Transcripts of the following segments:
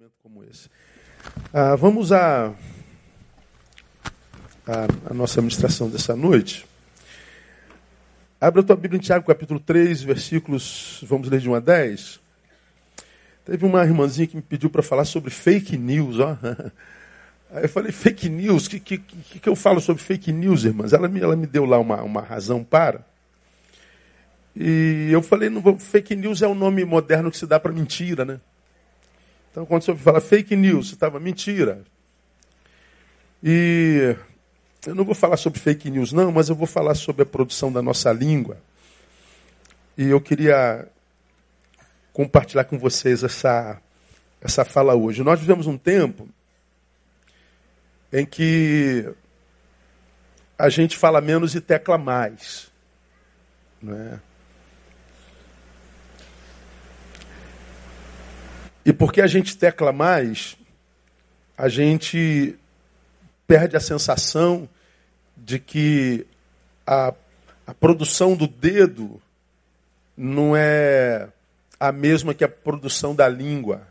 momento como esse. Ah, vamos à a, a, nossa ministração dessa noite. Abra a tua Bíblia em Tiago, capítulo 3, versículos, vamos ler de 1 a 10. Teve uma irmãzinha que me pediu para falar sobre fake news. Ó. Aí eu falei, fake news? O que, que, que, que, eu falo sobre fake news, irmãs? Ela me, ela me deu lá uma, uma razão para. E eu falei, não, fake news é o um nome moderno que se dá para mentira, né? Então, quando você fala fake news, estava mentira. E eu não vou falar sobre fake news, não, mas eu vou falar sobre a produção da nossa língua. E eu queria compartilhar com vocês essa, essa fala hoje. Nós vivemos um tempo em que a gente fala menos e tecla mais. Não é? E porque a gente tecla mais, a gente perde a sensação de que a, a produção do dedo não é a mesma que a produção da língua.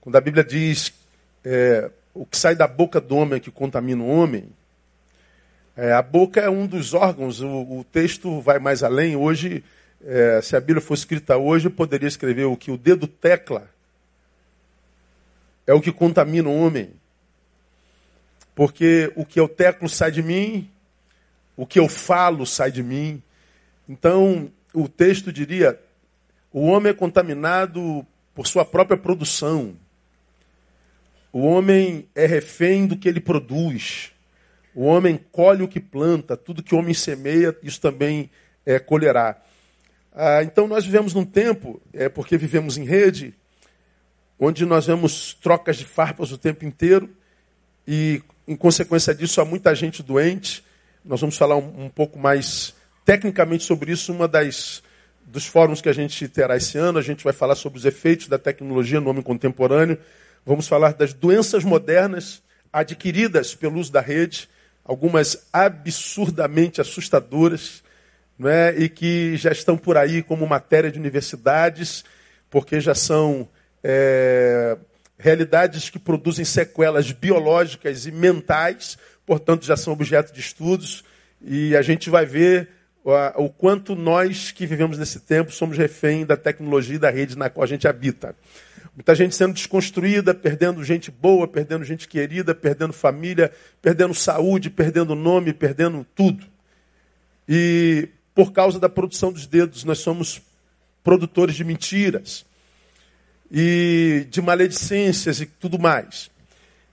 Quando a Bíblia diz é, o que sai da boca do homem é que contamina o homem, é, a boca é um dos órgãos, o, o texto vai mais além. Hoje, é, se a Bíblia fosse escrita hoje, poderia escrever o que o dedo tecla é o que contamina o homem. Porque o que eu teclo sai de mim, o que eu falo sai de mim. Então, o texto diria: o homem é contaminado por sua própria produção. O homem é refém do que ele produz. O homem colhe o que planta, tudo que o homem semeia, isso também é, colherá. Ah, então nós vivemos num tempo, é porque vivemos em rede, onde nós vemos trocas de farpas o tempo inteiro e, em consequência disso, há muita gente doente. Nós vamos falar um, um pouco mais tecnicamente sobre isso, uma das dos fóruns que a gente terá esse ano, a gente vai falar sobre os efeitos da tecnologia no homem contemporâneo. Vamos falar das doenças modernas adquiridas pelo uso da rede, algumas absurdamente assustadoras, não é? e que já estão por aí como matéria de universidades, porque já são é, realidades que produzem sequelas biológicas e mentais, portanto já são objeto de estudos, e a gente vai ver o, quanto nós que vivemos nesse tempo somos refém da tecnologia e da rede na qual a gente habita. Muita gente sendo desconstruída, perdendo gente boa, perdendo gente querida, perdendo família, perdendo saúde, perdendo nome, perdendo tudo. E por causa da produção dos dedos, nós somos produtores de mentiras e de maledicências e tudo mais.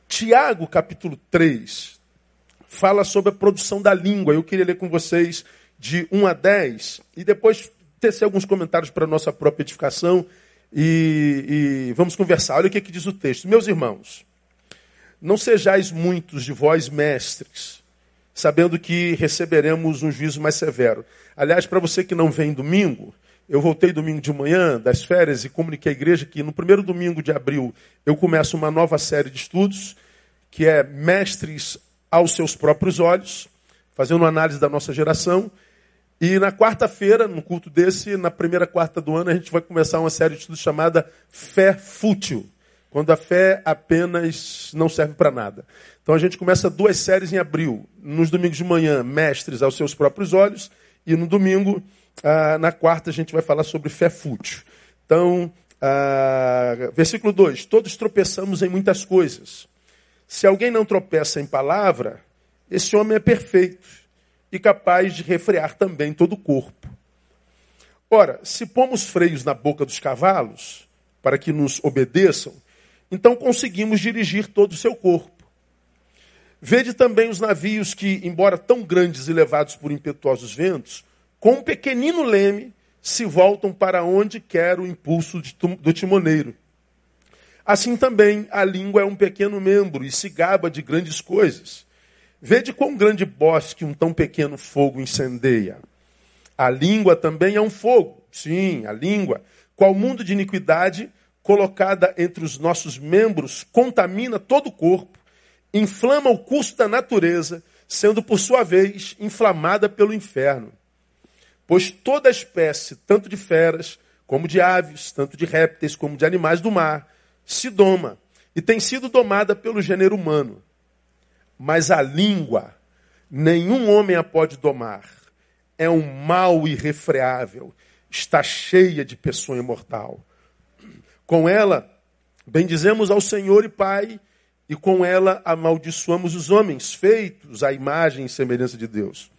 Tiago, capítulo 3, fala sobre a produção da língua. Eu queria ler com vocês de 1 a 10 e depois tecer alguns comentários para a nossa própria edificação e, e, vamos conversar. Olha o que, que diz o texto. Meus irmãos, não sejais muitos de vós mestres, sabendo que receberemos um juízo mais severo. Aliás, para você que não vem domingo, eu voltei domingo de manhã das férias e comuniquei à igreja que no primeiro domingo de abril eu começo uma nova série de estudos, que é Mestres aos seus próprios olhos, fazendo uma análise da nossa geração. E na quarta-feira, no culto desse, na primeira quarta do ano, a gente vai começar uma série de estudos chamada Fé Fútil, quando a fé apenas não serve para nada. Então a gente começa duas séries em abril. Nos domingos de manhã, Mestres aos seus próprios olhos, e no domingo, ah, na quarta a gente vai falar sobre fé fútil. Então, ah, versículo 2: Todos tropeçamos em muitas coisas. Se alguém não tropeça em palavra, esse homem é perfeito e capaz de refrear também todo o corpo. Ora, se pomos freios na boca dos cavalos para que nos obedeçam, então conseguimos dirigir todo o seu corpo. Vede também os navios que, embora tão grandes e levados por impetuosos ventos, com um pequenino leme, se voltam para onde quer o impulso do timoneiro. Assim também a língua é um pequeno membro e se gaba de grandes coisas. Vede quão grande bosque um tão pequeno fogo incendeia. A língua também é um fogo. Sim, a língua, qual mundo de iniquidade colocada entre os nossos membros, contamina todo o corpo, inflama o curso da natureza, sendo por sua vez inflamada pelo inferno. Pois toda espécie, tanto de feras como de aves, tanto de répteis como de animais do mar, se doma e tem sido domada pelo gênero humano. Mas a língua, nenhum homem a pode domar. É um mal irrefreável, está cheia de pessoa imortal. Com ela, bendizemos ao Senhor e Pai, e com ela amaldiçoamos os homens, feitos à imagem e semelhança de Deus.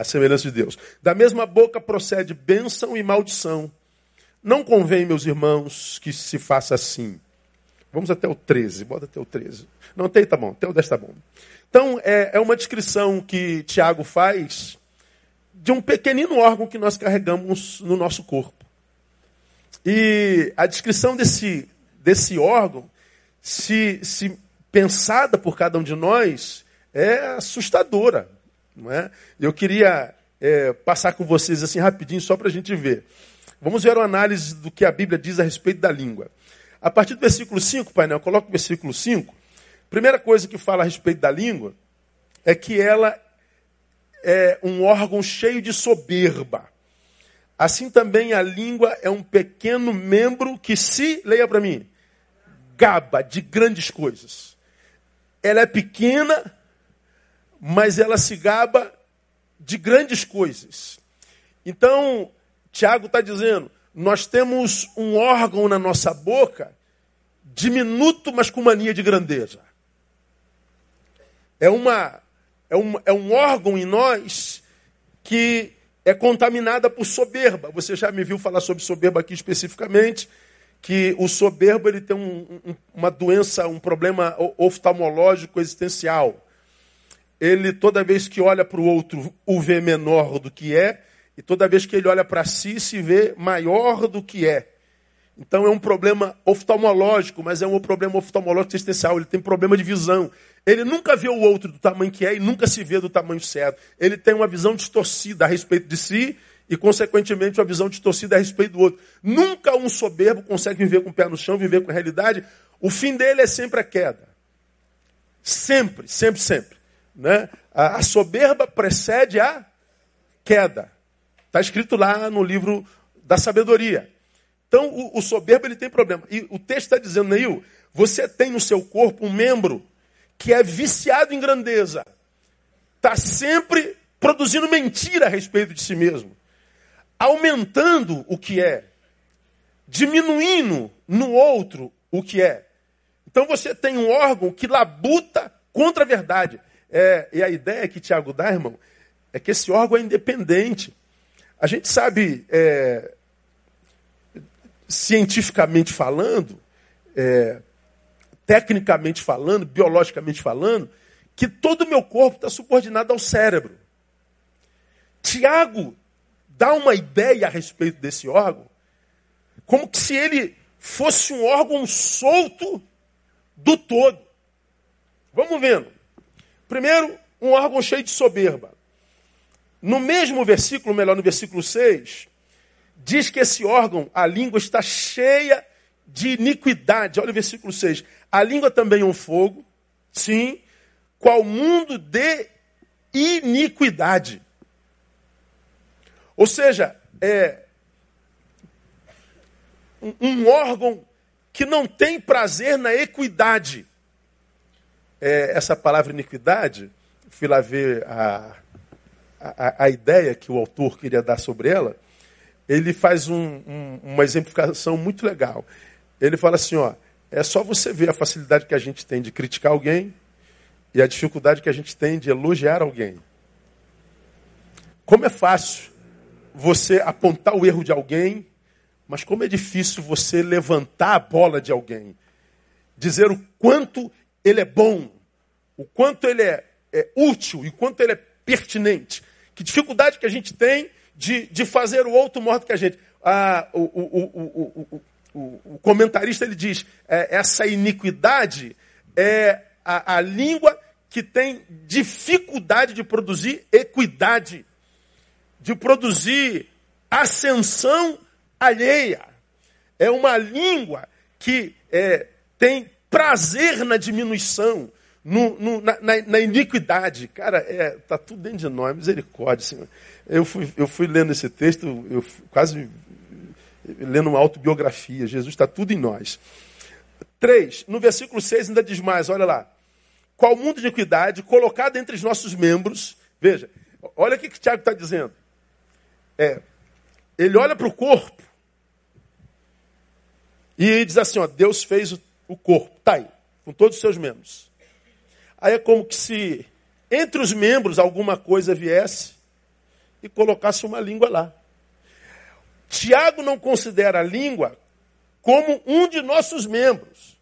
A semelhança de Deus. Da mesma boca procede bênção e maldição. Não convém, meus irmãos, que se faça assim. Vamos até o 13, bota até o 13. Não, tem, tá bom, até o 10 tá bom. Então, é, é uma descrição que Tiago faz de um pequenino órgão que nós carregamos no nosso corpo. E a descrição desse, desse órgão, se, se pensada por cada um de nós, é assustadora. Não é? Eu queria é, passar com vocês assim rapidinho, só para a gente ver. Vamos ver uma análise do que a Bíblia diz a respeito da língua. A partir do versículo 5, painel, coloca o versículo 5. Primeira coisa que fala a respeito da língua é que ela é um órgão cheio de soberba. Assim também a língua é um pequeno membro que se, leia para mim, gaba de grandes coisas. Ela é pequena, mas ela se gaba de grandes coisas. Então, Tiago está dizendo: nós temos um órgão na nossa boca, diminuto, mas com mania de grandeza. É, uma, é, um, é um órgão em nós que é contaminada por soberba. Você já me viu falar sobre soberba aqui especificamente, que o soberbo ele tem um, um, uma doença, um problema oftalmológico existencial. Ele, toda vez que olha para o outro, o vê menor do que é, e toda vez que ele olha para si, se vê maior do que é. Então é um problema oftalmológico, mas é um problema oftalmológico existencial. Ele tem problema de visão. Ele nunca vê o outro do tamanho que é e nunca se vê do tamanho certo. Ele tem uma visão distorcida a respeito de si e, consequentemente, uma visão distorcida a respeito do outro. Nunca um soberbo consegue viver com o pé no chão, viver com a realidade. O fim dele é sempre a queda. Sempre, sempre, sempre. Né? A soberba precede a queda. Está escrito lá no livro da sabedoria. Então, o, o soberbo ele tem problema. E o texto está dizendo, Neil, você tem no seu corpo um membro que é viciado em grandeza. Está sempre produzindo mentira a respeito de si mesmo. Aumentando o que é. Diminuindo no outro o que é. Então você tem um órgão que labuta contra a verdade. É, e a ideia que Tiago dá, irmão, é que esse órgão é independente. A gente sabe, é, cientificamente falando, é, tecnicamente falando, biologicamente falando, que todo o meu corpo está subordinado ao cérebro. Tiago dá uma ideia a respeito desse órgão, como que se ele fosse um órgão solto do todo. Vamos vendo. Primeiro, um órgão cheio de soberba. No mesmo versículo, melhor, no versículo 6, diz que esse órgão, a língua, está cheia de iniquidade. Olha o versículo 6. A língua também é um fogo, sim, qual mundo de iniquidade. Ou seja, é um órgão que não tem prazer na equidade. É, essa palavra iniquidade, fui lá ver a a, a ideia que o autor queria dar sobre ela, ele faz um, um, uma exemplificação muito legal. Ele fala assim, ó, é só você ver a facilidade que a gente tem de criticar alguém e a dificuldade que a gente tem de elogiar alguém. Como é fácil você apontar o erro de alguém, mas como é difícil você levantar a bola de alguém. Dizer o quanto ele é bom, o quanto ele é, é útil e quanto ele é pertinente. Que dificuldade que a gente tem de, de fazer o outro maior do que a gente. Ah, o, o, o, o, comentarista ele diz: é, essa iniquidade é a, a língua que tem dificuldade de produzir equidade, de produzir ascensão alheia. É uma língua que é, tem prazer na diminuição, no, no, na, na, iniquidade. Cara, é, tá tudo dentro de nós, misericórdia, Senhor. Eu fui, eu fui lendo esse texto, eu quase lendo uma autobiografia. Jesus está tudo em nós. Três, no versículo 6 ainda diz mais, olha lá. Qual mundo de equidade colocado entre os nossos membros. Veja, olha o que, que o Tiago está dizendo. É, ele olha para o corpo e diz assim: ó, Deus fez o, o corpo, tá aí, com todos os seus membros. Aí é como que se entre os membros alguma coisa viesse e colocasse uma língua lá. Tiago não considera a língua como um de nossos membros,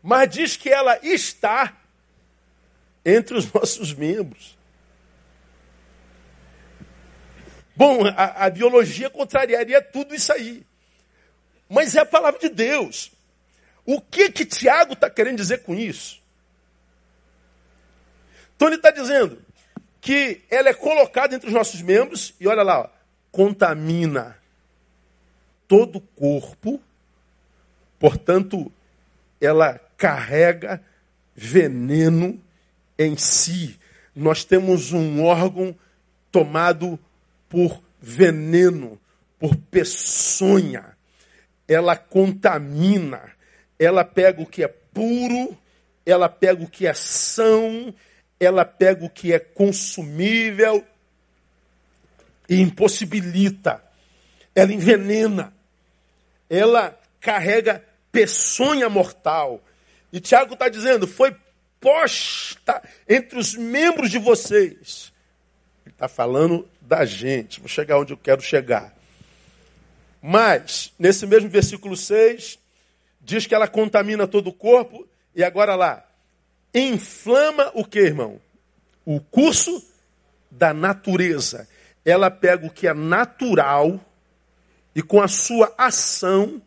mas diz que ela está entre os nossos membros. Bom, a, a biologia contrariaria tudo isso aí. Mas é a palavra de Deus. O que que Tiago está querendo dizer com isso? Então ele está dizendo que ela é colocada entre os nossos membros e olha lá, ó, contamina todo o corpo, portanto, ela carrega veneno em si. Nós temos um órgão tomado por veneno, por peçonha. Ela contamina, ela pega o que é puro, ela pega o que é são, ela pega o que é consumível e impossibilita. Ela envenena. Ela carrega peçonha mortal. E Tiago está dizendo: foi posta entre os membros de vocês. Ele está falando da gente. Vou chegar onde eu quero chegar. Mas, nesse mesmo versículo 6, diz que ela contamina todo o corpo. E agora lá, inflama o que, irmão? O curso da natureza. Ela pega o que é natural e com a sua ação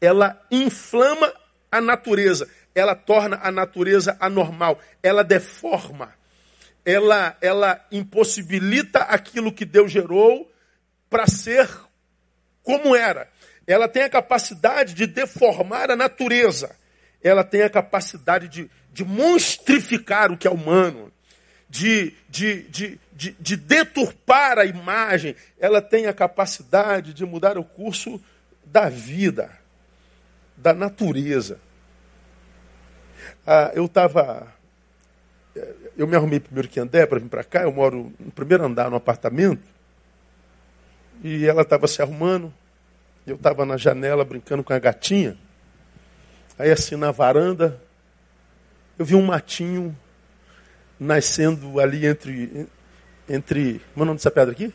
ela inflama a natureza, ela torna a natureza anormal, ela deforma ela, ela impossibilita aquilo que Deus gerou para ser como era. Ela tem a capacidade de deformar a natureza. Ela tem a capacidade de, de monstrificar o que é humano, de, de, de, de, de deturpar a imagem. Ela tem a capacidade de mudar o curso da vida, da natureza. Ah, eu estava eu me arrumei primeiro que andar para vir para cá, eu moro no primeiro andar no apartamento, e ela estava se arrumando, eu estava na janela brincando com a gatinha, aí assim na varanda, eu vi um matinho nascendo ali entre. entre como é o nome dessa pedra aqui?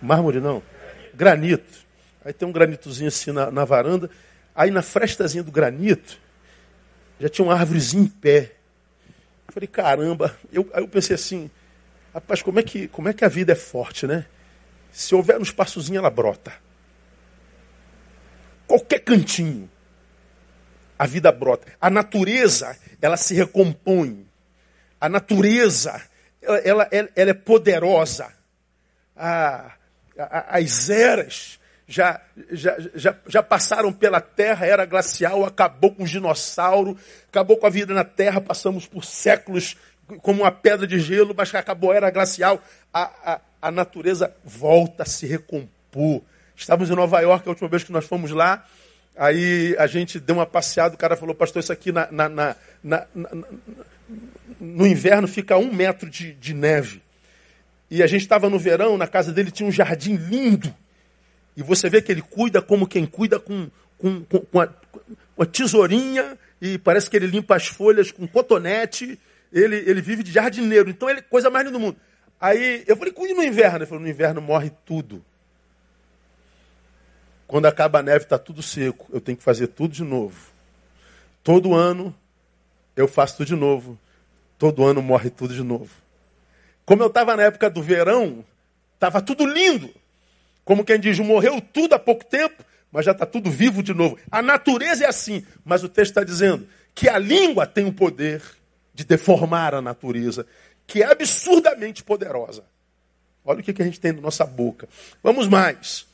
Mármore não. Granito. Aí tem um granitozinho assim na, na varanda. Aí na frestazinha do granito, já tinha uma árvorezinha em pé. Falei, caramba. Eu, aí eu pensei assim, rapaz, como é, que, como é que a vida é forte, né? Se houver um espaçozinho, ela brota. Qualquer cantinho, a vida brota. A natureza, ela se recompõe. A natureza, ela, ela, ela é poderosa. A, a, as eras já, já, já, já passaram pela Terra, era glacial, acabou com o dinossauro, acabou com a vida na Terra, passamos por séculos como uma pedra de gelo, mas acabou a era glacial. A, a, a natureza volta a se recompor. Estávamos em Nova York a última vez que nós fomos lá, aí a gente deu uma passeada, o cara falou, pastor, isso aqui na, na, na, na no inverno fica um metro de, de neve. E a gente estava no verão, na casa dele tinha um jardim lindo. E você vê que ele cuida como quem cuida com, com, com, com, a, a tesourinha e parece que ele limpa as folhas com cotonete. Ele, ele vive de jardineiro. Então ele coisa mais linda do mundo. Aí eu falei, cuide no inverno. Ele falou, no inverno morre tudo. Quando acaba a neve, está tudo seco. Eu tenho que fazer tudo de novo. Todo ano eu faço tudo de novo. Todo ano morre tudo de novo. Como eu estava na época do verão, estava tudo lindo. Como quem diz, morreu tudo há pouco tempo, mas já está tudo vivo de novo. A natureza é assim, mas o texto está dizendo que a língua tem o poder de deformar a natureza, que é absurdamente poderosa. Olha o que, a gente tem na nossa boca. Vamos mais.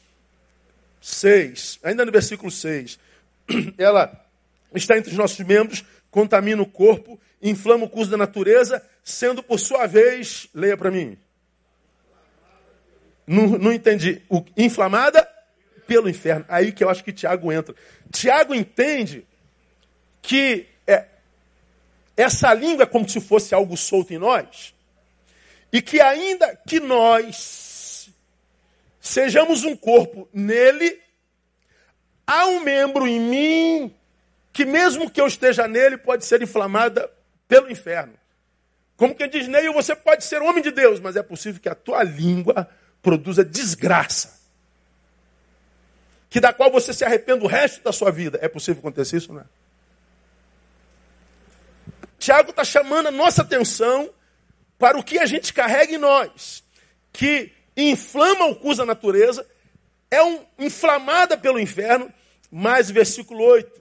6, ainda no versículo 6. Ela está entre os nossos membros, contamina o corpo, inflama o curso da natureza, sendo por sua vez, leia para mim, Não, não entendi. O, inflamada pelo inferno. Aí que eu acho que Tiago entra. Tiago entende que é, essa língua é como se fosse algo solto em nós. E que ainda que nós sejamos um corpo nele, há um membro em mim que mesmo que eu esteja nele pode ser inflamada pelo inferno. Como quem diz, Neil, você pode ser homem de Deus, mas é possível que a tua língua produza desgraça. Que da qual você se arrependa o resto da sua vida. É possível acontecer isso, não é? Tiago está chamando a nossa atenção para o que a gente carrega em nós, que inflama o curso da natureza, é um, inflamada pelo inferno, mas versículo 8,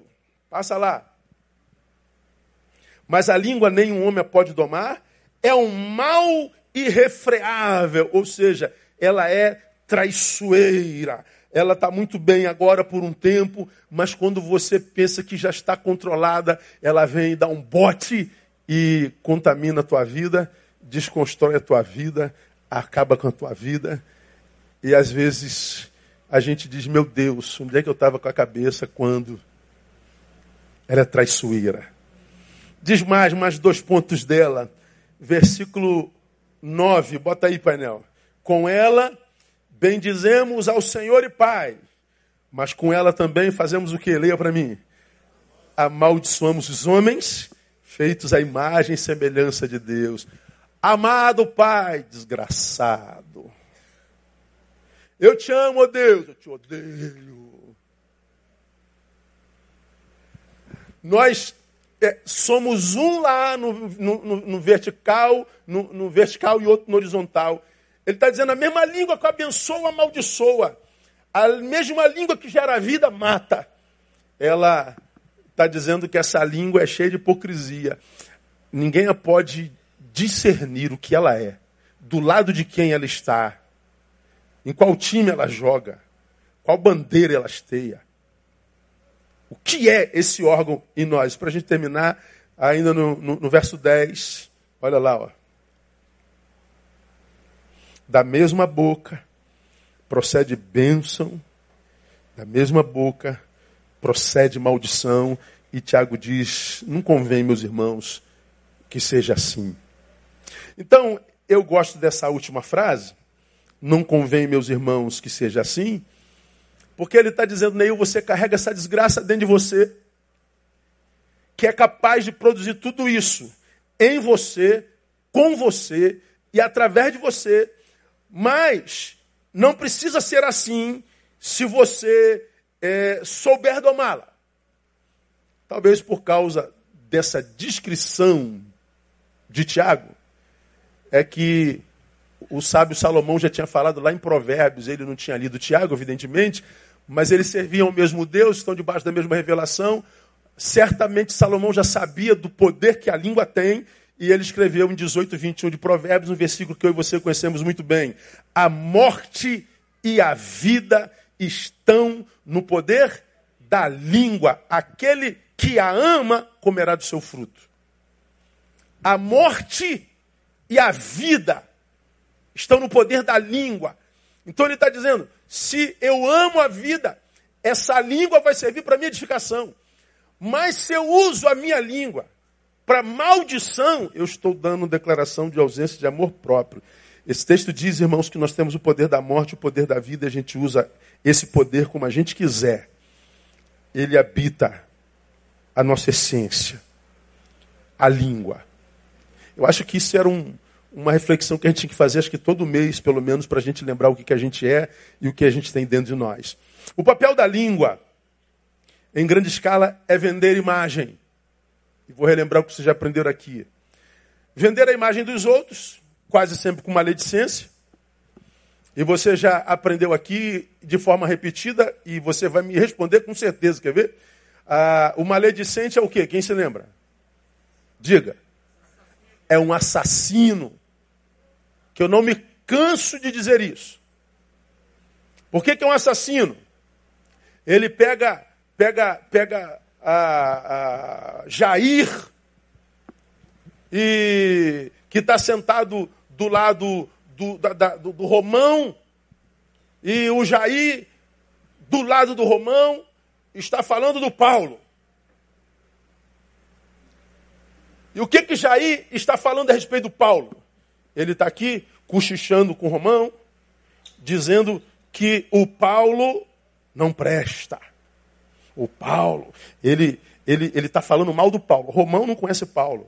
passa lá. Mas a língua nenhum homem a pode domar, é um mal irrefreável, ou seja, ela é traiçoeira. Ela está muito bem agora por um tempo, mas quando você pensa que já está controlada, ela vem dá um bote e contamina a tua vida, desconstrói a tua vida, acaba com a tua vida. E às vezes a gente diz: Meu Deus, onde é que eu estava com a cabeça quando ela é traiçoeira? Diz mais, mais dois pontos dela. Versículo 9, bota aí, painel. Com ela bendizemos ao Senhor e Pai, mas com ela também fazemos o que? Leia para mim. Amaldiçoamos os homens feitos à imagem e semelhança de Deus. Amado Pai, desgraçado. Eu te amo, Deus, eu te odeio. Nós é, somos um lá no, no, no vertical, no, no, vertical e outro no horizontal. Ele está dizendo a mesma língua que abençoa, amaldiçoa. A mesma língua que gera vida, mata. Ela está dizendo que essa língua é cheia de hipocrisia. Ninguém a pode discernir o que ela é, do lado de quem ela está, em qual time ela joga, qual bandeira ela esteia. O que é esse órgão em nós? Para a gente terminar, ainda no, no, no verso 10, olha lá, ó. Da mesma boca procede bênção, da mesma boca procede maldição. E Tiago diz: não convém, meus irmãos, que seja assim. Então, eu gosto dessa última frase. Não convém, meus irmãos, que seja assim porque ele está dizendo, Neil, você carrega essa desgraça dentro de você, que é capaz de produzir tudo isso em você, com você e através de você. Mas não precisa ser assim se você é, souber domá-la. Talvez por causa dessa descrição de Tiago, é que o sábio Salomão já tinha falado lá em Provérbios, ele não tinha lido Tiago, evidentemente, mas eles serviam ao mesmo Deus, estão debaixo da mesma revelação. Certamente Salomão já sabia do poder que a língua tem, e ele escreveu em 18, 21 de Provérbios, um versículo que eu e você conhecemos muito bem. A morte e a vida estão no poder da língua. Aquele que a ama comerá do seu fruto. A morte e a vida estão no poder da língua. Então ele está dizendo: se eu amo a vida, essa língua vai servir para minha edificação. Mas se eu uso a minha língua para maldição, eu estou dando declaração de ausência de amor próprio. Esse texto diz, irmãos, que nós temos o poder da morte, o poder da vida, a gente usa esse poder como a gente quiser. Ele habita a nossa essência, a língua. Eu acho que isso era um, uma reflexão que a gente tinha que fazer, acho que todo mês, pelo menos, para a gente lembrar o que, que a gente é e o que a gente tem dentro de nós. O papel da língua, em grande escala, é vender imagem. E vou relembrar o que vocês já aprenderam aqui. Vender a imagem dos outros, quase sempre com maledicência. E você já aprendeu aqui de forma repetida e você vai me responder com certeza, quer ver? Ah, o maledicente é o quê? Quem se lembra? Diga. É um assassino que eu não me canso de dizer isso. Por que, que é um assassino? Ele pega, pega, pega a, a Jair e que está sentado do lado do, da, da, do, do Romão E o Jair, do lado do Romão, está falando do Paulo. E o que que Jair está falando a respeito do Paulo? Ele está aqui cochichando com o Romão, dizendo que o Paulo não presta. O Paulo, ele ele ele está falando mal do Paulo. Romão não conhece Paulo.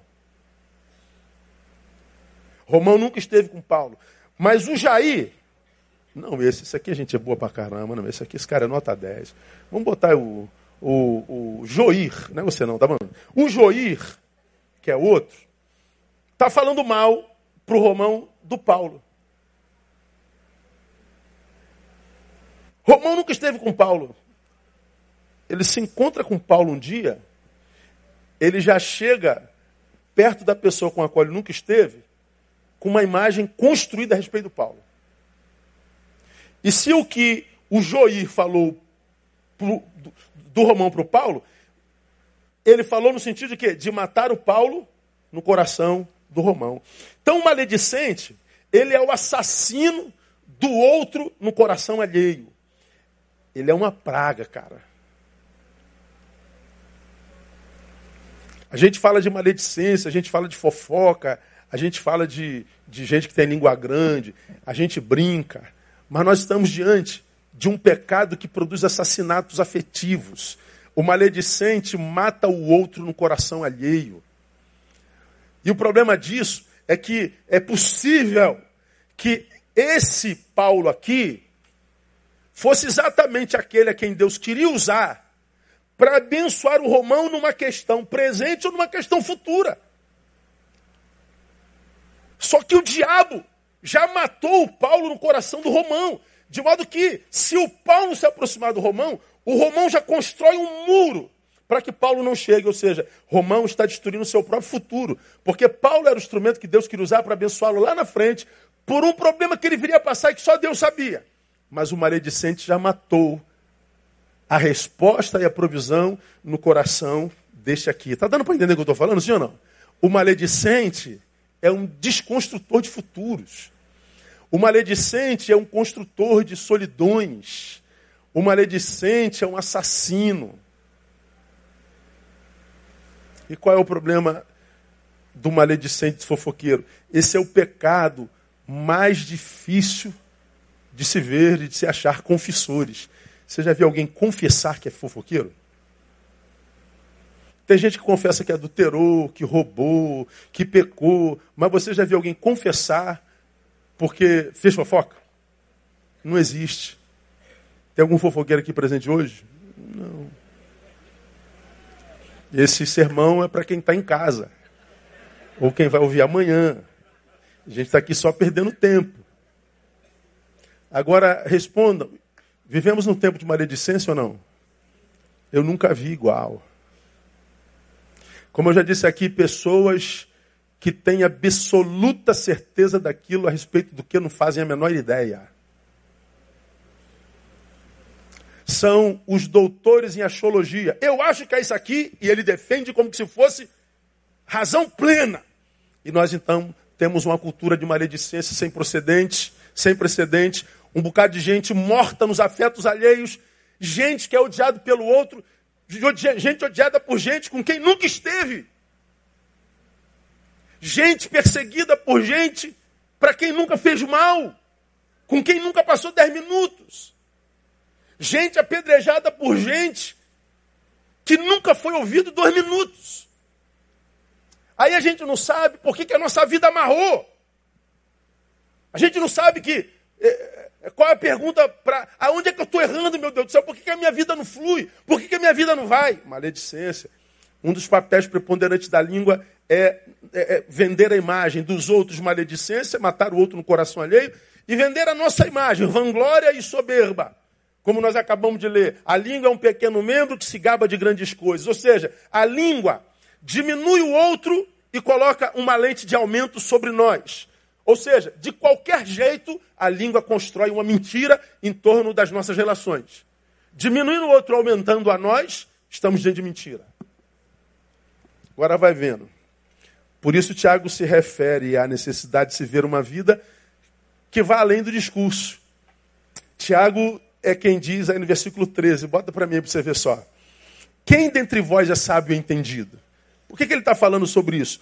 Romão nunca esteve com Paulo. Mas o Jair, não, esse, esse aqui a gente é boa pra caramba, não, esse aqui, esse cara é nota 10. Vamos botar o, o, o Joir, não é você não, tá bom? O Joir, que é outro, está falando mal pro Romão do Paulo. Romão nunca esteve com Paulo. Ele se encontra com Paulo um dia, ele já chega perto da pessoa com a qual ele nunca esteve, com uma imagem construída a respeito do Paulo. E se o que o Joir falou pro, do, do Romão para o Paulo, ele falou no sentido de quê? De matar o Paulo no coração do Romão. Então o maledicente, ele é o assassino do outro no coração alheio. Ele é uma praga, cara. A gente fala de maledicência, a gente fala de fofoca, a gente fala de, de gente que tem língua grande, a gente brinca, mas nós estamos diante de um pecado que produz assassinatos afetivos. O maledicente mata o outro no coração alheio. E o problema disso é que é possível que esse Paulo aqui fosse exatamente aquele a quem Deus queria usar para abençoar o Romão numa questão presente ou numa questão futura. Só que o diabo já matou o Paulo no coração do Romão. De modo que, se o Paulo se aproximar do Romão, o Romão já constrói um muro para que Paulo não chegue. Ou seja, Romão está destruindo o seu próprio futuro. Porque Paulo era o instrumento que Deus queria usar para abençoá-lo lá na frente, por um problema que ele viria a passar e que só Deus sabia. Mas o maledicente já matou a resposta e a provisão no coração deste aqui. Está dando para entender o que eu estou falando, sim ou não? O maledicente é um desconstrutor de futuros. O maledicente é um construtor de solidões. O maledicente é um assassino. E qual é o problema do maledicente fofoqueiro? Esse é o pecado mais difícil de se ver e de se achar confessores. Você já viu alguém confessar que é fofoqueiro? Tem gente que confessa que adulterou, que roubou, que pecou, mas você já viu alguém confessar porque fez fofoca? Não existe. Tem algum fofoqueiro aqui presente hoje? Não. Esse sermão é para quem está em casa. Ou quem vai ouvir amanhã. A gente está aqui só perdendo tempo. Agora, respondam. Vivemos num tempo de maledicência ou não? Eu nunca vi igual. Como eu já disse aqui, pessoas que têm absoluta certeza daquilo a respeito do que não fazem a menor ideia. São os doutores em astrologia. Eu acho que é isso aqui, e ele defende como se fosse razão plena. E nós então temos uma cultura de maledicência sem precedente, sem precedente, um bocado de gente morta nos afetos alheios, gente que é odiado pelo outro, gente odiada por gente com quem nunca esteve. Gente perseguida por gente para quem nunca fez mal, com quem nunca passou dez minutos. Gente apedrejada por gente que nunca foi ouvido dois minutos. Aí a gente não sabe por que, que a nossa vida amarrou. A gente não sabe que é, é, qual é a pergunta para. Aonde é que eu estou errando, meu Deus do céu? Por que, que, a minha vida não flui? Por que, que a minha vida não vai? Maledicência. Um dos papéis preponderantes da língua é, é, é, vender a imagem dos outros, maledicência, matar o outro no coração alheio, e vender a nossa imagem, vanglória e soberba. Como nós acabamos de ler, a língua é um pequeno membro que se gaba de grandes coisas. Ou seja, a língua diminui o outro e coloca uma lente de aumento sobre nós. Ou seja, de qualquer jeito, a língua constrói uma mentira em torno das nossas relações. Diminuindo o outro, aumentando a nós, estamos diante de mentira. Agora vai vendo. Por isso, Tiago se refere à necessidade de se ver uma vida que vá além do discurso. Tiago é quem diz aí no versículo 13, bota para mim para você ver só. Quem dentre vós é sábio e entendido? Por que, que ele está falando sobre isso?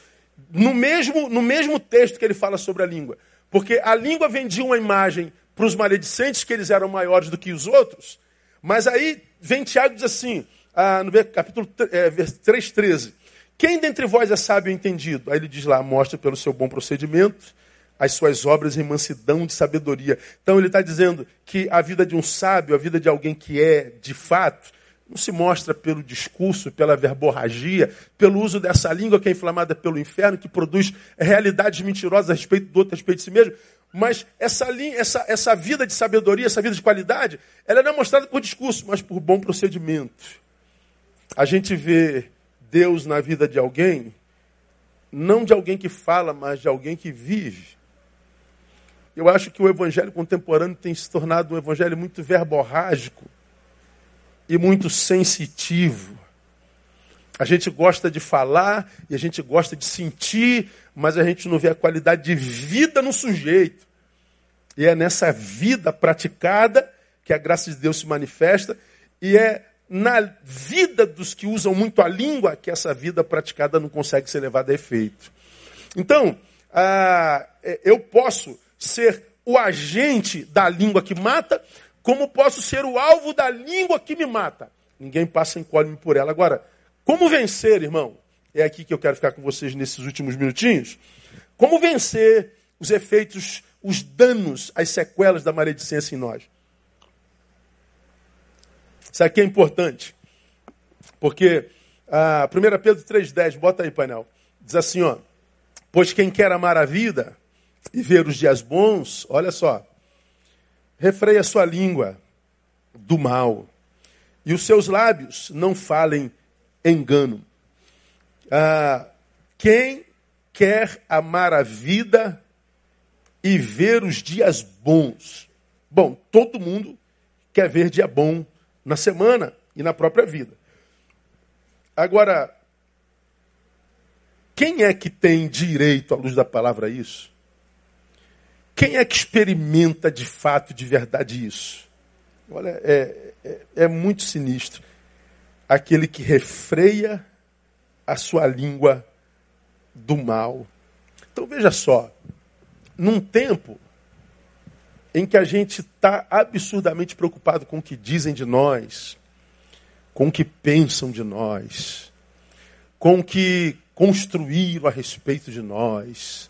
No mesmo, no mesmo texto que ele fala sobre a língua. Porque a língua vendia uma imagem para os maledicentes que eles eram maiores do que os outros. Mas aí vem Tiago diz assim, ah, no capítulo é, 3,13. Quem dentre vós é sábio e entendido? Aí ele diz lá, mostra pelo seu bom procedimento as suas obras em mansidão de sabedoria. Então ele está dizendo que a vida de um sábio, a vida de alguém que é de fato, não se mostra pelo discurso, pela verborragia, pelo uso dessa língua que é inflamada pelo inferno, que produz realidades mentirosas a respeito do outro, a respeito de si mesmo. Mas essa, essa, essa vida de sabedoria, essa vida de qualidade, ela não é mostrada por discurso, mas por bom procedimento. A gente vê Deus na vida de alguém, não de alguém que fala, mas de alguém que vive. Eu acho que o evangelho contemporâneo tem se tornado um evangelho muito verborrágico e muito sensitivo. A gente gosta de falar e a gente gosta de sentir, mas a gente não vê a qualidade de vida no sujeito. E é nessa vida praticada que a graça de Deus se manifesta, e é na vida dos que usam muito a língua que essa vida praticada não consegue ser levada a efeito. Então, ah, eu posso ser o agente da língua que mata, como posso ser o alvo da língua que me mata. Ninguém passa incólume por ela. Agora, como vencer, irmão? É aqui que eu quero ficar com vocês nesses últimos minutinhos. Como vencer os efeitos, os danos, as sequelas da maledicência em nós? Isso aqui é importante. Porque ah, 1 Pedro 3,10, bota aí, painel. Diz assim, ó. Pois quem quer amar a vida e ver os dias bons, olha só, refreia sua língua do mal e os seus lábios não falem engano. Ah, quem quer amar a vida e ver os dias bons? Bom, todo mundo quer ver dia bom na semana e na própria vida. Agora, quem é que tem direito, à luz da palavra, isso? Quem é que experimenta de fato, de verdade, isso? Olha, é, é, é muito sinistro. Aquele que refreia a sua língua do mal. Então veja só, num tempo em que a gente está absurdamente preocupado com o que dizem de nós, com o que pensam de nós, com o que construíram a respeito de nós,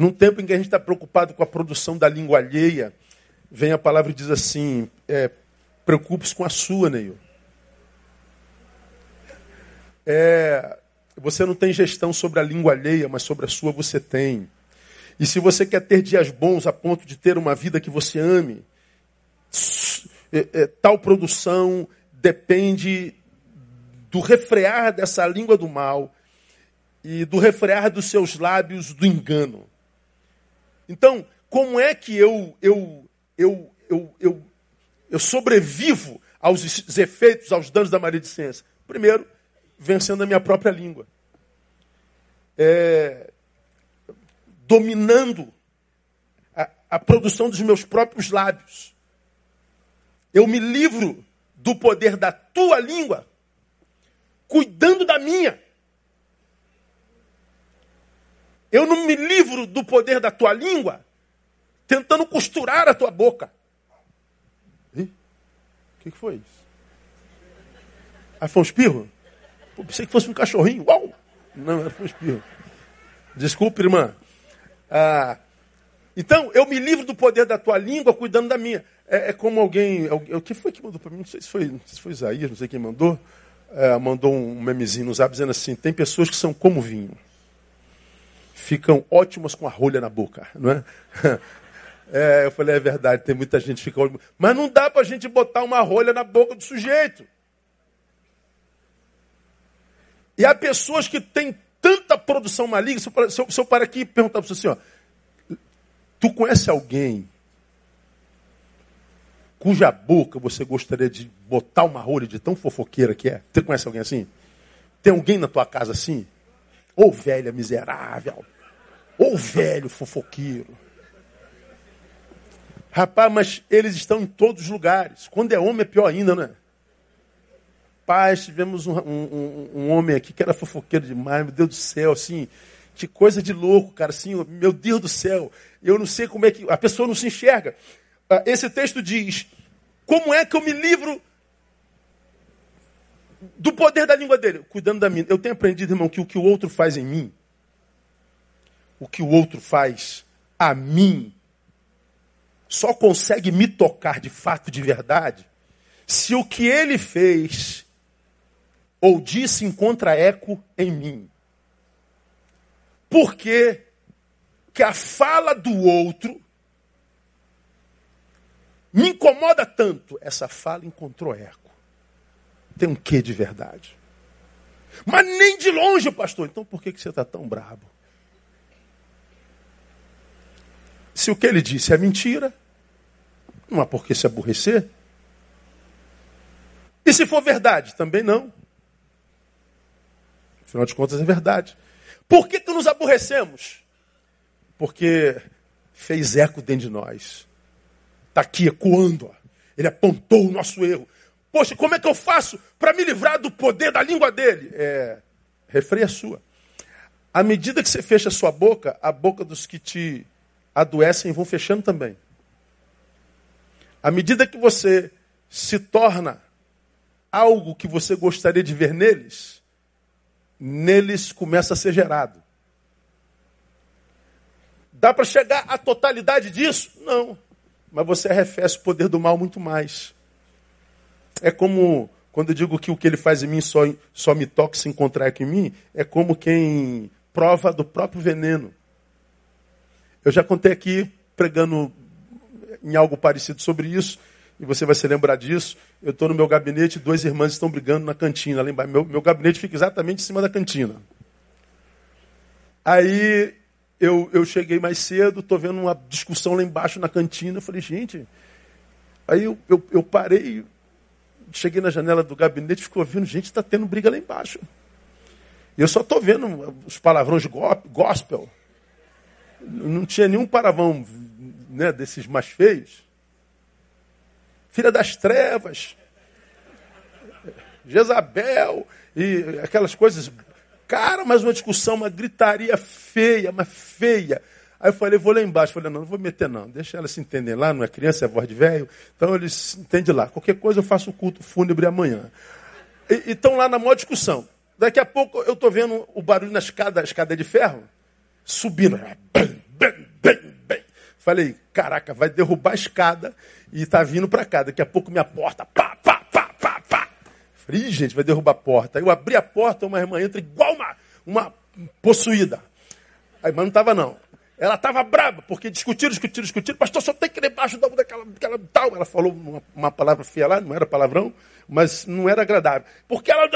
num tempo em que a gente está preocupado com a produção da língua alheia, vem a palavra e diz assim: é, preocupe-se com a sua, Neil. É, você não tem gestão sobre a língua alheia, mas sobre a sua você tem. E se você quer ter dias bons a ponto de ter uma vida que você ame, é, é, tal produção depende do refrear dessa língua do mal e do refrear dos seus lábios do engano. Então, como é que eu, eu, eu, eu, eu, eu sobrevivo aos efeitos, aos danos da maledicência? Primeiro, vencendo a minha própria língua. É, dominando a, a produção dos meus próprios lábios. Eu me livro do poder da tua língua, cuidando da minha. Eu não me livro do poder da tua língua tentando costurar a tua boca. O que, foi isso? Ah, foi um espirro? Pô, pensei que fosse um cachorrinho. Uau! Não, era um espirro. Desculpe, irmã. Ah, então, eu me livro do poder da tua língua cuidando da minha. É, é como alguém. O que foi que mandou para mim? Não sei se foi, não sei se foi Isaías, não sei quem mandou. É, mandou um memezinho no zap dizendo assim: tem pessoas que são como vinho ficam ótimas com a rolha na boca, não é? É, eu falei, é verdade, tem muita gente que fica. Mas não dá para a gente botar uma rolha na boca do sujeito. E há pessoas que têm tanta produção maligna. Se eu, se eu, parar aqui e perguntar para você assim, ó, tu conhece alguém cuja boca você gostaria de botar uma rolha de tão fofoqueira que é? Você conhece alguém assim? Tem alguém na tua casa assim? Ô velha miserável. Ô velho fofoqueiro. Rapaz, mas eles estão em todos os lugares. Quando é homem é pior ainda, né? Paz, tivemos um, um, um, homem aqui que era fofoqueiro demais, meu Deus do céu, assim, que coisa de louco, cara, assim, meu Deus do céu, eu não sei como é que. A pessoa não se enxerga. Ah, esse texto diz: como é que eu me livro do poder da língua dele? Cuidando da minha. Eu tenho aprendido, irmão, que o que o outro faz em mim, o que o outro faz a mim, só consegue me tocar de fato, de verdade, se o que ele fez ou disse encontra eco em mim. Por que que a fala do outro me incomoda tanto? Essa fala encontrou eco. Tem um quê de verdade? Mas nem de longe, pastor. Então por que, que você está tão bravo? Se o que ele disse é mentira, não há por que se aborrecer. E se for verdade? Também não. Afinal de contas, é verdade. Por que, que nos aborrecemos? Porque fez eco dentro de nós. Está aqui ecoando. Ó. Ele apontou o nosso erro. Poxa, como é que eu faço para me livrar do poder da língua dele? É, refreia a sua. À medida que você fecha a sua boca, a boca dos que te adoecem vão fechando também. À medida que você se torna algo que você gostaria de ver neles, neles começa a ser gerado. Dá para chegar à totalidade disso? Não. Mas você arrefece o poder do mal muito mais. É como quando eu digo que o que ele faz em mim só, só me toca se encontrar aqui em mim, é como quem prova do próprio veneno. Eu já contei aqui, pregando em algo parecido sobre isso, e você vai se lembrar disso. Eu estou no meu gabinete, duas irmãs estão brigando na cantina. Lá meu, meu gabinete fica exatamente em cima da cantina. Aí eu, eu cheguei mais cedo, estou vendo uma discussão lá embaixo na cantina. Eu falei, gente. Aí eu, eu, eu parei, cheguei na janela do gabinete e fico ouvindo, gente, está tendo briga lá embaixo. Eu só estou vendo os palavrões gospel. Não tinha nenhum palavrão né, desses mais feios. Filha das trevas. Jezabel e aquelas coisas. Cara, mas uma discussão, uma gritaria feia, mas feia. Aí eu falei, vou lá embaixo. Falei, não, não vou meter não. Deixa elas se entender lá, não é criança, é voz de velho. Então eles entendem lá. Qualquer coisa eu faço o culto fúnebre amanhã. E estão lá na maior discussão. Daqui a pouco eu estou vendo o barulho na escada, escada de ferro, subindo. Falei, caraca, vai derrubar a escada e está vindo para cá. Daqui a pouco minha porta, pá, pá, pá, pá, pá. Falei, gente, vai derrubar a porta. Aí eu abri a porta, uma irmã entra igual uma, uma possuída. Aí, mas não estava não. Ela estava brava, porque discutiram, discutiram, discutiram. Pastor, só tem que ir debaixo daquela, daquela tal. Ela falou uma, uma, palavra feia lá, não era palavrão, mas não era agradável. Porque ela.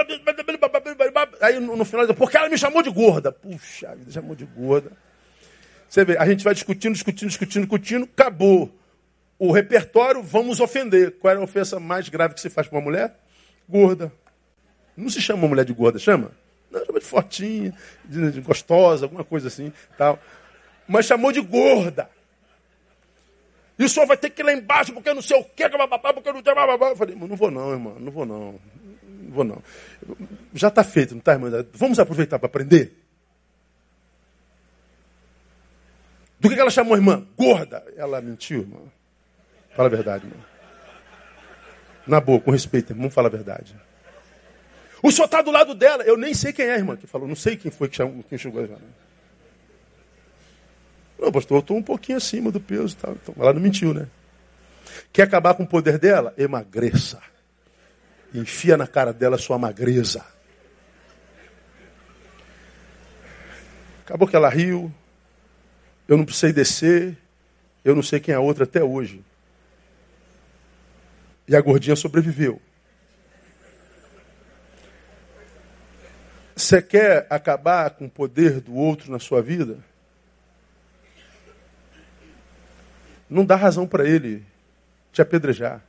Aí no, no final, porque ela me chamou de gorda. Puxa, me chamou de gorda. Você vê, a gente vai discutindo, discutindo, discutindo, discutindo, acabou o repertório, vamos ofender. Qual era a ofensa mais grave que se faz para uma mulher? Gorda. Não se chama mulher de gorda, chama? Não, chama de fortinha, de, de gostosa, alguma coisa assim, tal. Mas chamou de gorda. E o senhor vai ter que ir lá embaixo, porque não sei o quê, porque não tem bababá. Eu falei, não vou não, irmão, não vou não. Não vou não. Já está feito, não está, irmã? Vamos aproveitar para aprender? Do que ela chamou irmã? Gorda. Ela mentiu, irmã. Fala a verdade, irmão. Na boa, com respeito, irmão, fala a verdade. O senhor está do lado dela. Eu nem sei quem é irmã que falou. Não sei quem foi que chamou, quem chegou Não, pastor, eu estou um pouquinho acima do peso. Tá? Então, ela não mentiu, né? Quer acabar com o poder dela? Emagreça. Enfia na cara dela sua magreza. Acabou que ela riu, eu não precisei descer. Eu não sei quem é a outra até hoje. E a gordinha sobreviveu. Você quer acabar com o poder do outro na sua vida? Não dá razão para ele te apedrejar.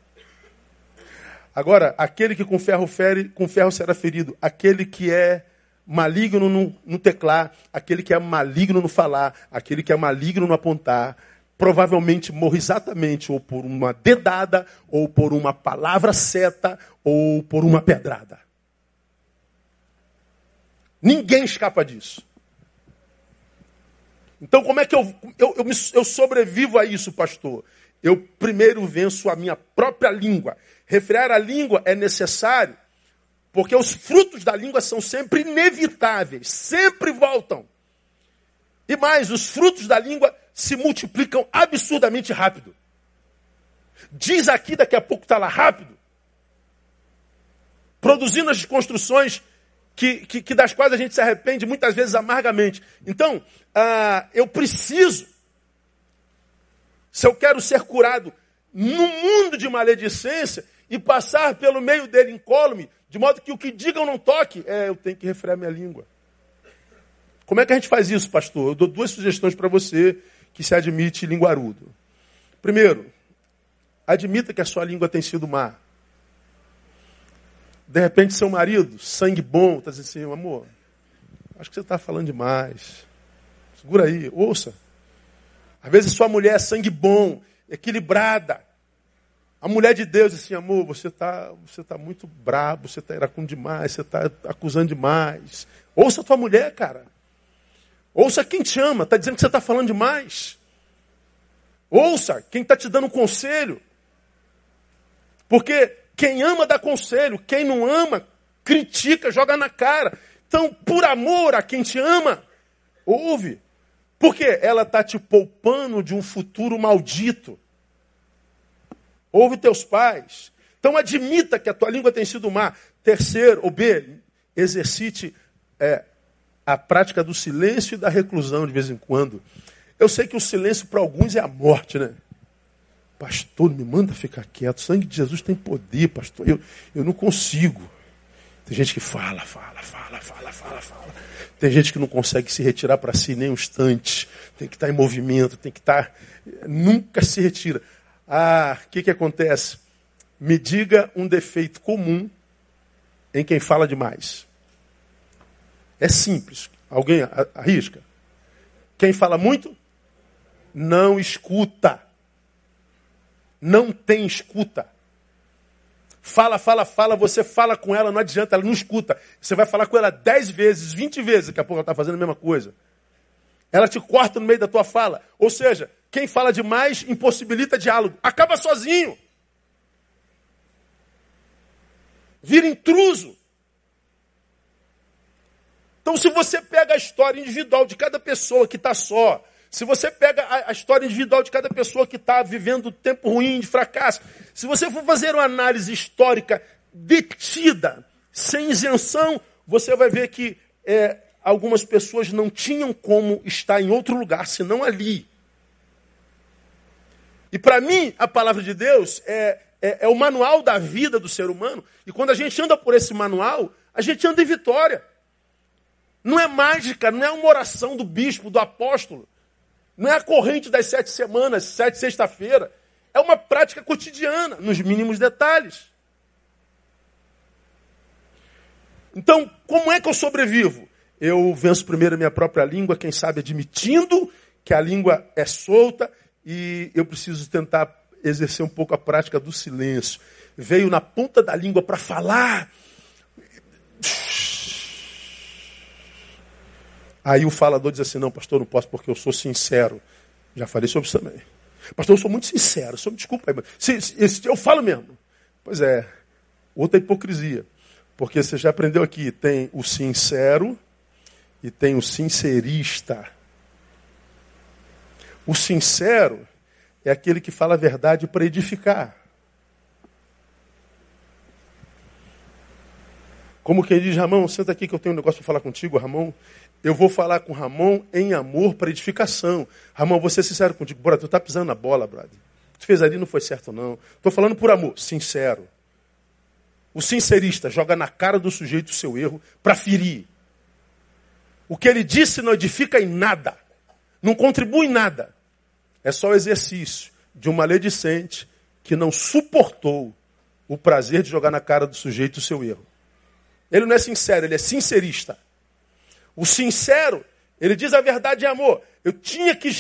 Agora, aquele que com ferro fere, com ferro será ferido. Aquele que é maligno no, no teclar, aquele que é maligno no falar, aquele que é maligno no apontar, provavelmente morro exatamente ou por uma dedada, ou por uma palavra seta, ou por uma pedrada. Ninguém escapa disso. Então, como é que eu, eu, eu, eu sobrevivo a isso, pastor? Eu primeiro venço a minha própria língua. Refrear a língua é necessário, porque os frutos da língua são sempre inevitáveis, sempre voltam. E mais, os frutos da língua se multiplicam absurdamente rápido. Diz aqui, daqui a pouco está lá rápido. Produzindo as construções que, que, que, das quais a gente se arrepende muitas vezes amargamente. Então, ah, eu preciso, se eu quero ser curado no mundo de maledicência e passar pelo meio dele incólume, de modo que o que digam não toque, é, eu tenho que refrear minha língua. Como é que a gente faz isso, pastor? Eu dou duas sugestões para você que se admite linguarudo. Primeiro, admita que a sua língua tem sido má. De repente, seu marido, sangue bom, está dizendo assim, amor, acho que você está falando demais. Segura aí, ouça. Às vezes sua mulher é sangue bom, equilibrada. A mulher de Deus assim, amor, você está você tá muito brabo, você está iracundo demais, você está acusando demais. Ouça a tua mulher, cara. Ouça quem te ama, está dizendo que você está falando demais. Ouça quem está te dando um conselho. Porque quem ama dá conselho, quem não ama, critica, joga na cara. Então, por amor a quem te ama, ouve. Porque ela está te poupando de um futuro maldito. Ouve teus pais. Então admita que a tua língua tem sido má. Terceiro, ou B, exercite é, a prática do silêncio e da reclusão de vez em quando. Eu sei que o silêncio para alguns é a morte, né? Pastor, me manda ficar quieto. O sangue de Jesus tem poder, pastor. Eu, eu não consigo. Tem gente que fala, fala, fala, fala, fala, fala. Tem gente que não consegue se retirar para si nem um instante. Tem que estar em movimento, tem que estar. Nunca se retira. Ah, o que, que acontece? Me diga um defeito comum em quem fala demais. É simples. Alguém arrisca? Quem fala muito? Não escuta não tem escuta. Fala, fala, fala, você fala com ela, não adianta, ela não escuta. Você vai falar com ela dez vezes, vinte vezes, daqui a pouco ela está fazendo a mesma coisa. Ela te corta no meio da tua fala. Ou seja, quem fala demais impossibilita diálogo. Acaba sozinho. Vira intruso. Então, se você pega a história individual de cada pessoa que está só, se você pega a, história individual de cada pessoa que está vivendo tempo ruim, de fracasso, se você for fazer uma análise histórica detida, sem isenção, você vai ver que é, algumas pessoas não tinham como estar em outro lugar senão ali. E para mim, a palavra de Deus é, é, é, o manual da vida do ser humano. E quando a gente anda por esse manual, a gente anda em vitória. Não é mágica, não é uma oração do bispo, do apóstolo. Não é a corrente das sete semanas, sete sexta-feira. É uma prática cotidiana, nos mínimos detalhes. Então, como é que eu sobrevivo? Eu venço primeiro a minha própria língua, quem sabe admitindo que a língua é solta e eu preciso tentar exercer um pouco a prática do silêncio. Veio na ponta da língua para falar. Aí o falador diz assim: Não, pastor, não posso porque eu sou sincero. Já falei sobre isso também. Pastor, eu sou muito sincero, só me desculpa aí. Se, se, eu falo mesmo. Pois é, outra hipocrisia. Porque você já aprendeu aqui: tem o sincero e tem o sincerista. O sincero é aquele que fala a verdade para edificar. Como quem diz, Ramon, senta aqui que eu tenho um negócio para falar contigo, Ramon. Eu vou falar com Ramon em amor para edificação. Ramon, vou ser sincero contigo. Bora, tu tá pisando na bola, brother. Tu fez ali não foi certo, não. Estou falando por amor, sincero. O sincerista joga na cara do sujeito o seu erro para ferir. O que ele disse não edifica em nada. Não contribui em nada. É só o exercício de um maledicente que não suportou o prazer de jogar na cara do sujeito o seu erro. Ele não é sincero, ele é sincerista. O sincero, ele diz a verdade em amor. Eu tinha que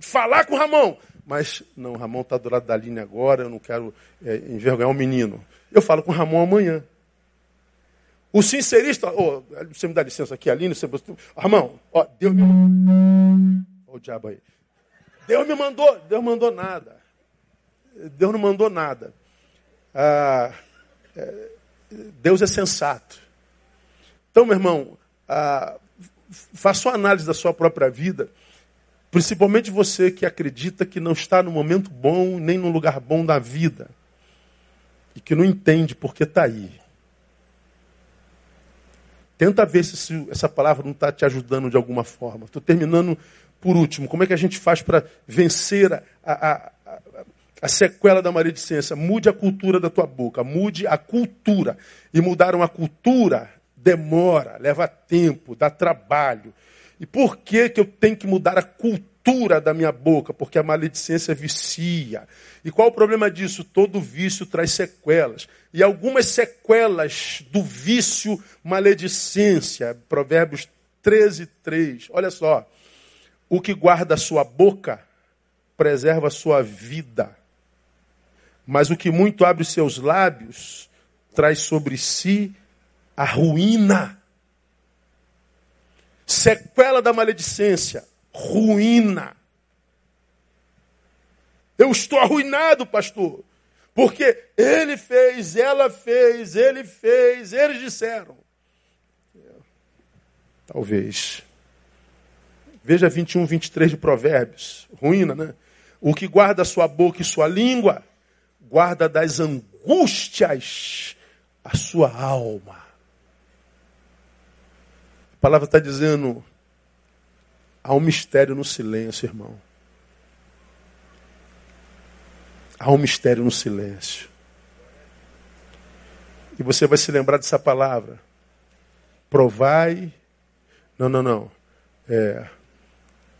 falar com o Ramon. Mas, não, o Ramon está do lado da linha agora, eu não quero é, envergonhar o um menino. Eu falo com o Ramon amanhã. O sincerista, oh, você me dá licença aqui, Aline, você... Ramon, ó, Deus me mandou. O diabo aí. Deus me mandou, Deus mandou nada. Deus não mandou nada. Ah, é, Deus é sensato. Então, meu irmão, ah, faça uma análise da sua própria vida, principalmente você que acredita que não está no momento bom, nem no lugar bom da vida, e que não entende porque está aí. Tenta ver se essa palavra não está te ajudando de alguma forma. Estou terminando por último. Como é que a gente faz para vencer a, a, a, sequela da maledicência? Mude a cultura da tua boca. Mude a cultura. E mudar uma cultura demora, leva tempo, dá trabalho. E por que, que eu tenho que mudar a cultura da minha boca? Porque a maledicência vicia. E qual o problema disso? Todo vício traz sequelas. E algumas sequelas do vício, maledicência. Provérbios 13, 3. Olha só. O que guarda a sua boca, preserva a sua vida. Mas o que muito abre os seus lábios, traz sobre si a ruína. Sequela da maledicência, ruína. Eu estou arruinado, pastor. Porque ele fez, ela fez, ele fez, eles disseram. Talvez. Veja 21, 23 de Provérbios. Ruína, né? O que guarda sua boca e sua língua, guarda das angústias a sua alma. A palavra está dizendo: há um mistério no silêncio, irmão. Há um mistério no silêncio. E você vai se lembrar dessa palavra. Provai. Não, não, não. É,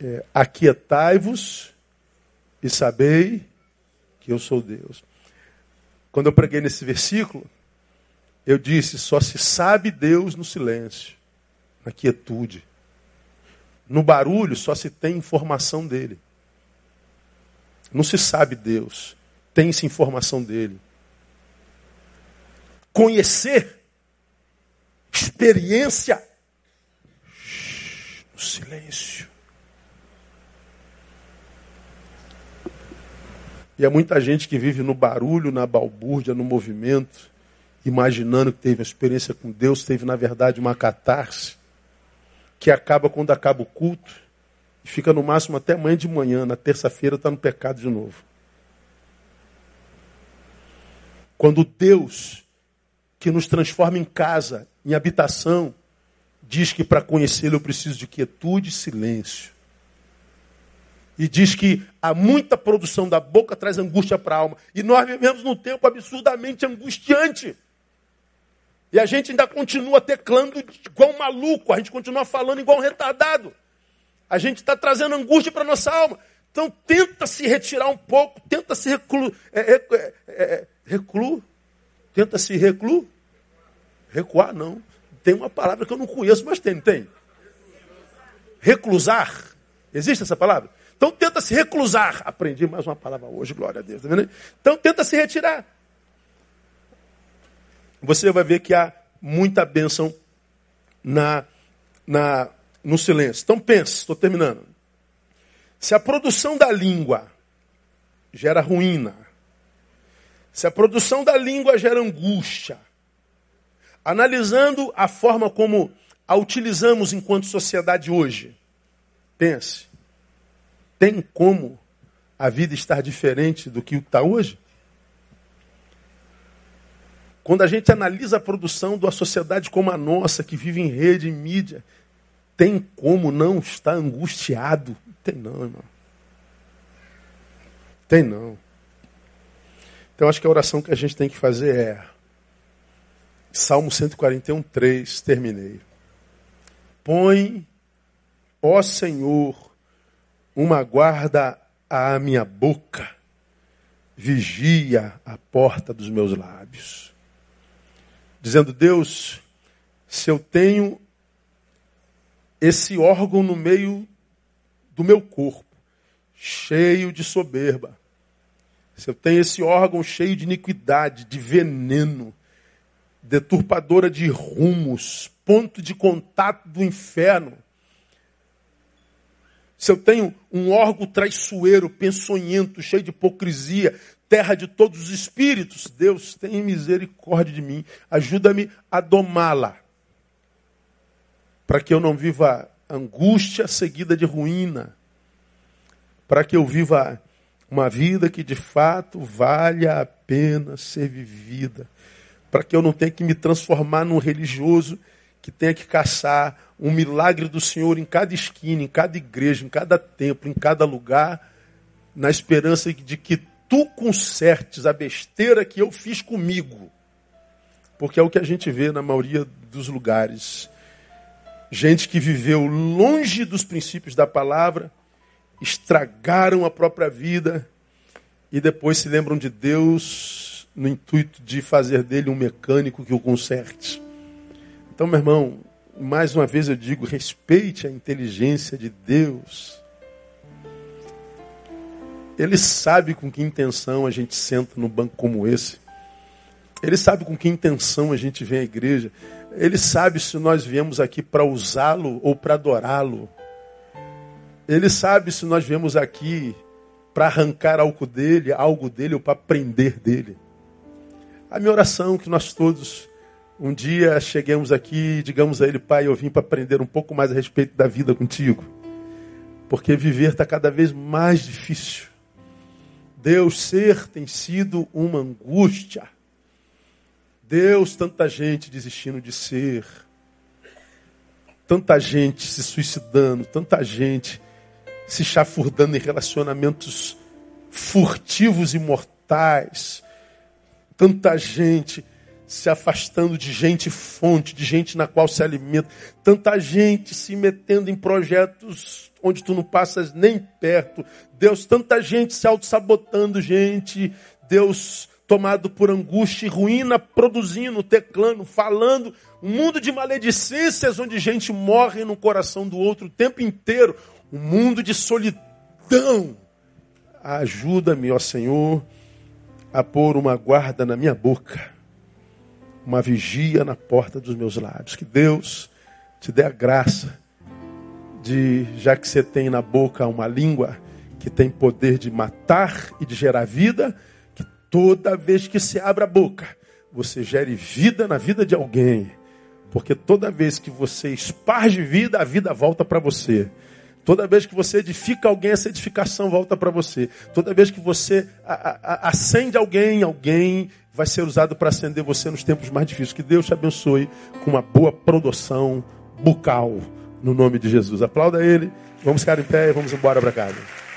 é, Aquietai-vos e sabei que eu sou Deus. Quando eu preguei nesse versículo, eu disse: só se sabe Deus no silêncio, na quietude. No barulho só se tem informação dele. Não se sabe Deus tem-se informação dele. Conhecer, experiência, no silêncio. E há muita gente que vive no barulho, na balbúrdia, no movimento, imaginando que teve uma experiência com Deus, teve na verdade uma catarse, que acaba quando acaba o culto, e fica no máximo até amanhã de manhã, na terça-feira está no pecado de novo. Quando Deus, que nos transforma em casa, em habitação, diz que para conhecê-lo eu preciso de quietude e silêncio. E diz que há muita produção da boca traz angústia para a alma. E nós vivemos num tempo absurdamente angustiante. E a gente ainda continua teclando igual um maluco, a gente continua falando igual um retardado. A gente está trazendo angústia para a nossa alma. Então tenta se retirar um pouco, tenta se reclu, é, é, é, é reclu, tenta se reclu, recuar não. Tem uma palavra que eu não conheço, mas tem, tem. Reclusar. Existe essa palavra? Então tenta se reclusar. Aprendi mais uma palavra hoje, glória a Deus. Tá então tenta se retirar. Você vai ver que há muita bênção na, na, no silêncio. Então pense, estou terminando. Se a produção da língua gera ruína, se a produção da língua gera angústia, analisando a forma como a utilizamos enquanto sociedade hoje, pense, tem como a vida estar diferente do que está hoje? Quando a gente analisa a produção de uma sociedade como a nossa, que vive em rede, em mídia, tem como não estar angustiado? Tem não, irmão. Tem não. Então acho que a oração que a gente tem que fazer é Salmo 141, 3, terminei. Põe, ó Senhor, uma guarda à minha boca, vigia a porta dos meus lábios. Dizendo, Deus, se eu tenho esse órgão no meio do meu corpo, cheio de soberba, se eu tenho esse órgão cheio de iniquidade, de veneno, deturpadora de rumos, ponto de contato do inferno, se eu tenho um órgão traiçoeiro, pensonhento, cheio de hipocrisia, terra de todos os espíritos, Deus tem misericórdia de mim, ajuda-me a domá-la, para que eu não viva angústia seguida de ruína, para que eu viva uma vida que de fato valha a pena ser vivida, para que eu não tenha que me transformar num religioso que tenha que caçar um milagre do Senhor em cada esquina, em cada igreja, em cada templo, em cada lugar, na esperança de que tu consertes a besteira que eu fiz comigo. Porque é o que a gente vê na maioria dos lugares. Gente que viveu longe dos princípios da palavra, estragaram a própria vida e depois se lembram de Deus no intuito de fazer dele um mecânico que o conserte. Então, meu irmão, mais uma vez eu digo, respeite a inteligência de Deus. Ele sabe com que intenção a gente senta num banco como esse. Ele sabe com que intenção a gente vem à igreja. Ele sabe se nós viemos aqui para usá-lo ou para adorá-lo. Ele sabe se nós viemos aqui para arrancar algo dele, algo dele ou para aprender dele. A minha oração é que nós todos um dia cheguemos aqui e digamos a ele, pai, eu vim para aprender um pouco mais a respeito da vida contigo. Porque viver está cada vez mais difícil. Deus ser tem sido uma angústia. Deus, tanta gente desistindo de ser. Tanta gente se suicidando, tanta gente se chafurdando em relacionamentos furtivos e mortais. Tanta gente se afastando de gente fonte, de gente na qual se alimenta. Tanta gente se metendo em projetos onde tu não passas nem perto. Deus, tanta gente se auto-sabotando, gente. Deus tomado por angústia e ruína, produzindo, teclando, falando. Um mundo de maledicências onde gente morre no coração do outro o tempo inteiro. Um mundo de solidão. Ajuda-me, ó Senhor, a pôr uma guarda na minha boca uma vigia na porta dos meus lábios. Que Deus te dê a graça de, já que você tem na boca uma língua que tem poder de matar e de gerar vida, que toda vez que se abre a boca, você gere vida na vida de alguém. Porque toda vez que você esparge vida, a vida volta para você. Toda vez que você edifica alguém, essa edificação volta para você. Toda vez que você acende alguém, alguém vai ser usado para acender você nos tempos mais difíceis. Que Deus te abençoe com uma boa produção bucal, no nome de Jesus. Aplauda ele. Vamos ficar em pé e vamos embora para casa.